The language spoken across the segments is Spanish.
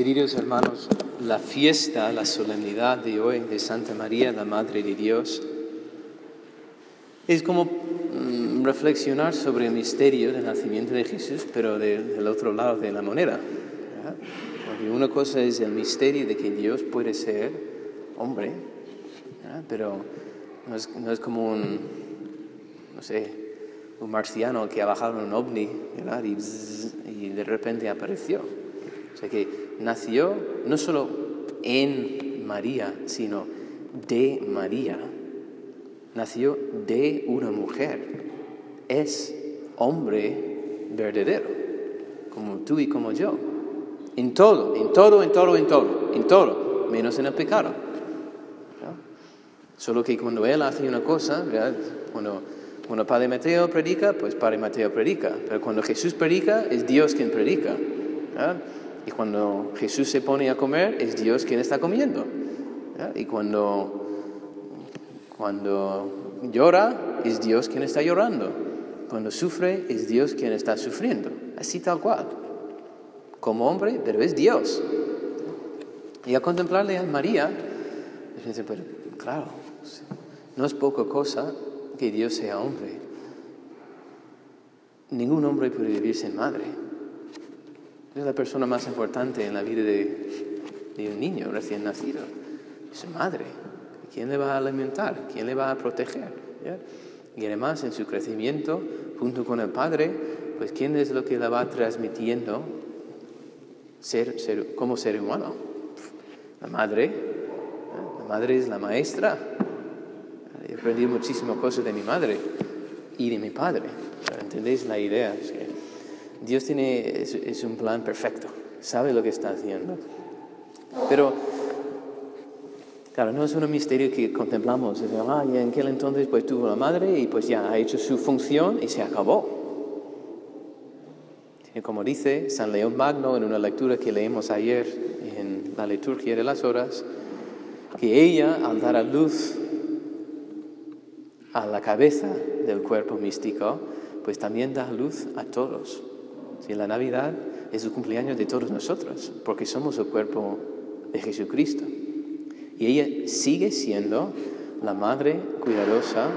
Queridos hermanos, la fiesta, la solemnidad de hoy de Santa María, la Madre de Dios, es como mm, reflexionar sobre el misterio del nacimiento de Jesús, pero del otro lado de la moneda. Porque una cosa es el misterio de que Dios puede ser hombre, pero no es, no es, como un, no sé, un marciano que ha bajado en un ovni y, y de repente apareció. O sea que nació no solo en María, sino de María. Nació de una mujer. Es hombre verdadero, como tú y como yo. En todo, en todo, en todo, en todo, en todo, menos en el pecado. Solo que cuando él hace una cosa, cuando, cuando Padre Mateo predica, pues Padre Mateo predica. Pero cuando Jesús predica, es Dios quien predica. Y cuando Jesús se pone a comer, es Dios quien está comiendo. Y cuando, cuando llora, es Dios quien está llorando. Cuando sufre, es Dios quien está sufriendo. Así tal cual. Como hombre, pero es Dios. Y a contemplarle a María, dice, pero claro, no es poca cosa que Dios sea hombre. Ningún hombre puede vivir sin madre. Es la persona más importante en la vida de, un niño recién nacido. Es su madre. ¿Quién le va a alimentar? ¿Quién le va a proteger? Y además en su crecimiento, junto con el padre, pues ¿quién es lo que le va transmitiendo ser, ser, como ser humano? La madre. La madre es la maestra. He aprendido muchísimas cosas de mi madre y de mi padre. ¿Entendéis la idea? Dios tiene, es, un plan perfecto, sabe lo que está haciendo. Pero, claro, no es un misterio que contemplamos. Es, ah, en aquel entonces pues tuvo la madre y pues ya ha hecho su función y se acabó. Como dice San León Magno en una lectura que leemos ayer en la liturgia de las horas, que ella al dar a luz a la cabeza del cuerpo místico, pues también da luz a todos. Si la Navidad es el cumpleaños de todos nosotros, porque somos el cuerpo de Jesucristo. Y ella sigue siendo la madre cuidadosa.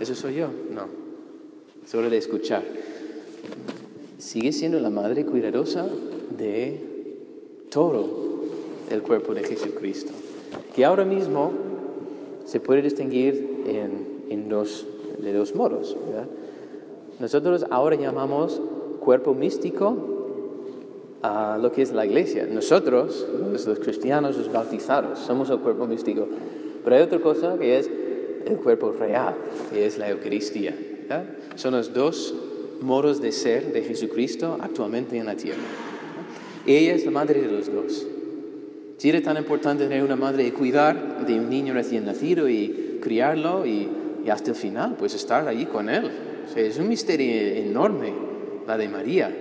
¿Eso soy yo? No. Solo de escuchar. Sigue siendo la madre cuidadosa de todo el cuerpo de Jesucristo. Que ahora mismo se puede distinguir en, dos, de dos modos. Nosotros ahora llamamos cuerpo místico a lo que es la iglesia. Nosotros, los cristianos, los bautizados, somos el cuerpo místico. Pero hay otra cosa que es el cuerpo real, que es la Eucaristía. Son los dos modos de ser de Jesucristo actualmente en la tierra. Ella es la madre de los dos. Si era tan importante tener una madre y cuidar de un niño recién nacido y criarlo y, hasta el final, pues estar allí con él. es un misterio enorme la de María.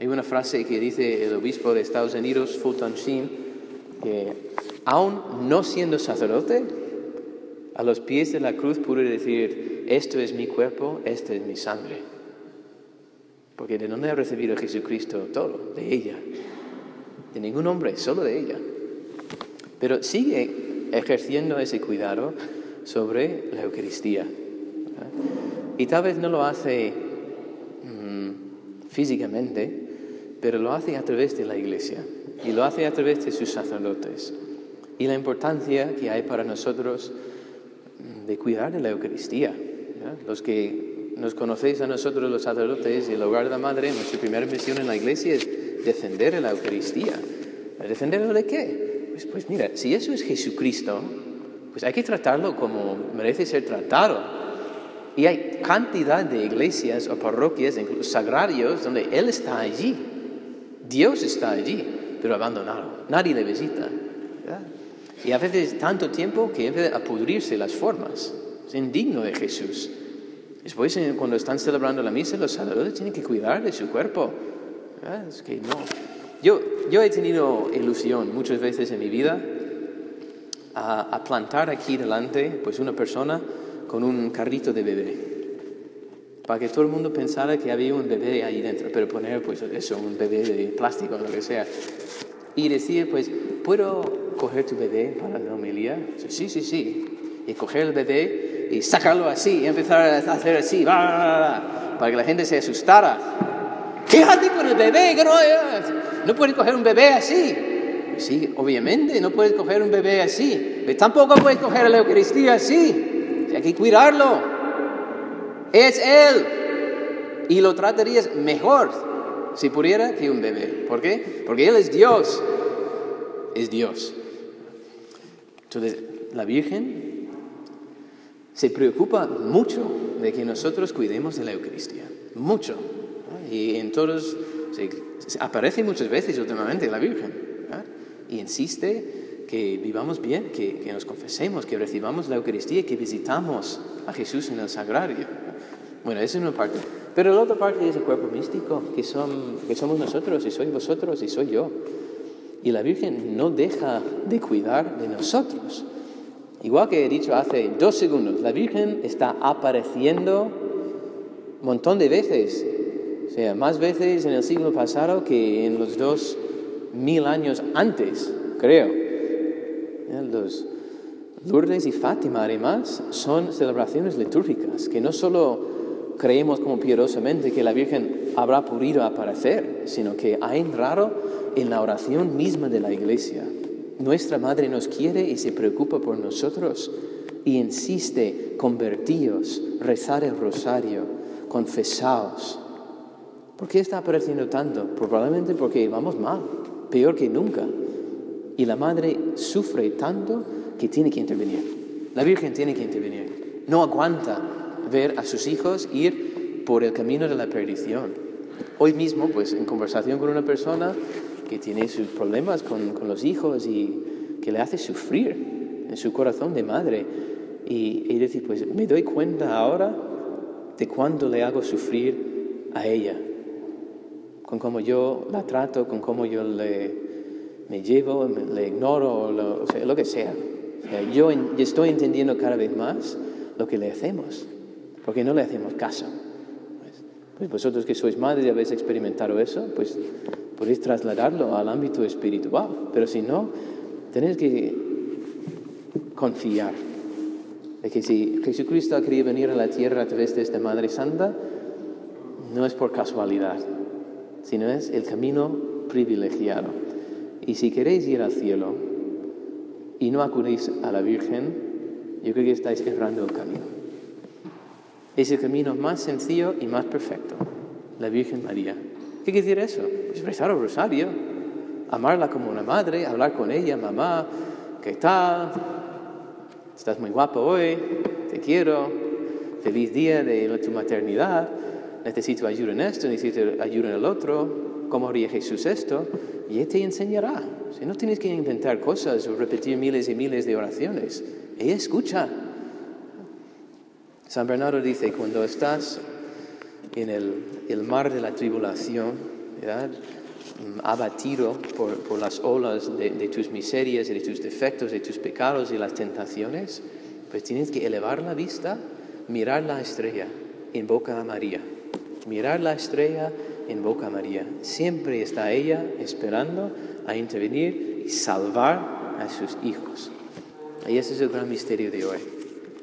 Hay una frase que dice el obispo de Estados Unidos, Fulton Sheen, que aún no siendo sacerdote, a los pies de la cruz pude decir, esto es mi cuerpo, esto es mi sangre. Porque de dónde ha recibido Jesucristo todo, de ella. De ningún hombre, solo de ella. Pero sigue ejerciendo ese cuidado sobre la Eucaristía. Y tal vez no lo hace físicamente, pero lo hace a través de la iglesia y lo hace a través de sus sacerdotes. Y la importancia que hay para nosotros de cuidar de la Eucaristía. Los que nos conocéis a nosotros los sacerdotes y el hogar de la Madre, nuestra primera misión en la iglesia es defender la Eucaristía. ¿Defenderlo de qué? Pues, pues mira, si eso es Jesucristo, pues hay que tratarlo como merece ser tratado y hay cantidad de iglesias o parroquias, incluso sagrarios, donde Él está allí. Dios está allí, pero abandonado. Nadie le visita. Y a veces tanto tiempo que empieza a pudrirse las formas. Es indigno de Jesús. Después, cuando están celebrando la misa, los sacerdotes tienen que cuidar de su cuerpo. Es que no. Yo, yo he tenido ilusión muchas veces en mi vida a, a plantar aquí delante pues una persona con un carrito de bebé, para que todo el mundo pensara que había un bebé ahí dentro, pero poner pues eso, un bebé de plástico o lo que sea. y decir, pues, ¿puedo coger tu bebé para la homilía? Sí, sí, sí. Y coger el bebé y sacarlo así, y empezar a hacer así, para que la gente se asustara. ¿Qué haces con el bebé? no, no puedes coger un bebé así. Sí, obviamente, no puedes coger un bebé así. Pero tampoco puedes coger la Eucaristía así. Hay que cuidarlo. Es Él. Y lo tratarías mejor si pudiera que un bebé. ¿Por qué? Porque Él es Dios. Es Dios. Entonces, la Virgen se preocupa mucho de que nosotros cuidemos de la Eucaristía. Mucho. Y en todos, aparece muchas veces últimamente la Virgen. Y insiste que vivamos bien, que, que, nos confesemos, que recibamos la Eucaristía, que visitamos a Jesús en el sagrario. Bueno, esa es una parte. Pero la otra parte es el cuerpo místico, que, son, que somos nosotros, y soy vosotros, y soy yo. Y la Virgen no deja de cuidar de nosotros. Igual que he dicho hace dos segundos, la Virgen está apareciendo un montón de veces, o sea, más veces en el siglo pasado que en los dos mil años antes, creo. Los Lourdes y Fátima, además, son celebraciones litúrgicas que no solo creemos como piadosamente que la Virgen habrá podido aparecer, sino que ha entrado en la oración misma de la Iglesia. Nuestra Madre nos quiere y se preocupa por nosotros y insiste, convertíos, rezar el rosario, confesaos. ¿Por qué está apareciendo tanto? Probablemente porque vamos mal, peor que nunca. Y la Madre sufre tanto que tiene que intervenir. La Virgen tiene que intervenir. No aguanta ver a sus hijos ir por el camino de la perdición. Hoy mismo, pues en conversación con una persona que tiene sus problemas con, con los hijos y que le hace sufrir en su corazón de madre, y, y decir, pues me doy cuenta ahora de cuándo le hago sufrir a ella, con cómo yo la trato, con cómo yo le, me llevo, le ignoro, lo, o sea, lo que sea. O sea yo, yo estoy entendiendo cada vez más lo que le hacemos porque no le hacemos caso. Pues, pues, vosotros que sois madres y habéis experimentado eso, pues podéis trasladarlo al ámbito espiritual, pero si no, tenéis que confiar de que si Jesucristo ha querido venir a la tierra a través de esta Madre Santa, no es por casualidad, sino es el camino privilegiado. Y si queréis ir al cielo y no acudís a la Virgen, yo creo que estáis errando el camino. Es el camino más sencillo y más perfecto, la Virgen María. ¿Qué quiere decir eso? Pues rezar el rosario, amarla como una madre, hablar con ella, mamá, ¿qué tal? Estás muy guapo hoy, te quiero, feliz día de tu maternidad, necesito ayuda en esto, necesito ayuda en el otro, ¿cómo haría Jesús esto? Y Él te enseñará. Si no tienes que inventar cosas o repetir miles y miles de oraciones, ella escucha. San Bernardo dice, cuando estás en el, mar de la tribulación, abatido por, las olas de, tus miserias de tus defectos, de tus pecados y las tentaciones, pues tienes que elevar la vista, mirar la estrella, en boca a María. Mirar la estrella en boca a María. Siempre está ella esperando a intervenir y salvar a sus hijos. Y ese es el gran misterio de hoy.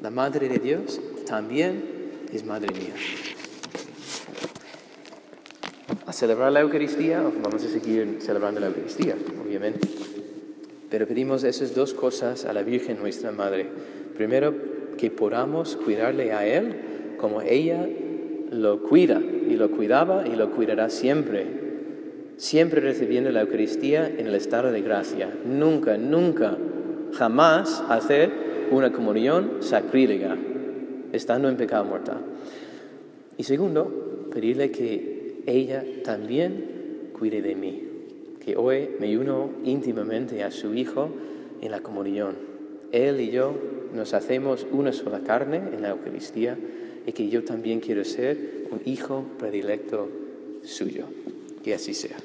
La Madre de Dios también es Madre mía. A celebrar la Eucaristía, vamos a seguir celebrando la Eucaristía, obviamente. Pero pedimos esas dos cosas a la Virgen nuestra Madre. Primero, que podamos cuidarle a Él como ella lo cuida y lo cuidaba y lo cuidará siempre. Siempre recibiendo la Eucaristía en el estado de gracia. Nunca, nunca, jamás hacer una comunión sacrílega estando en pecado mortal. Y segundo, pedirle que ella también cuide de mí, que hoy me uno íntimamente a su Hijo en la comunión. Él y yo nos hacemos una sola carne en la Eucaristía y que yo también quiero ser un hijo predilecto suyo. Que así sea.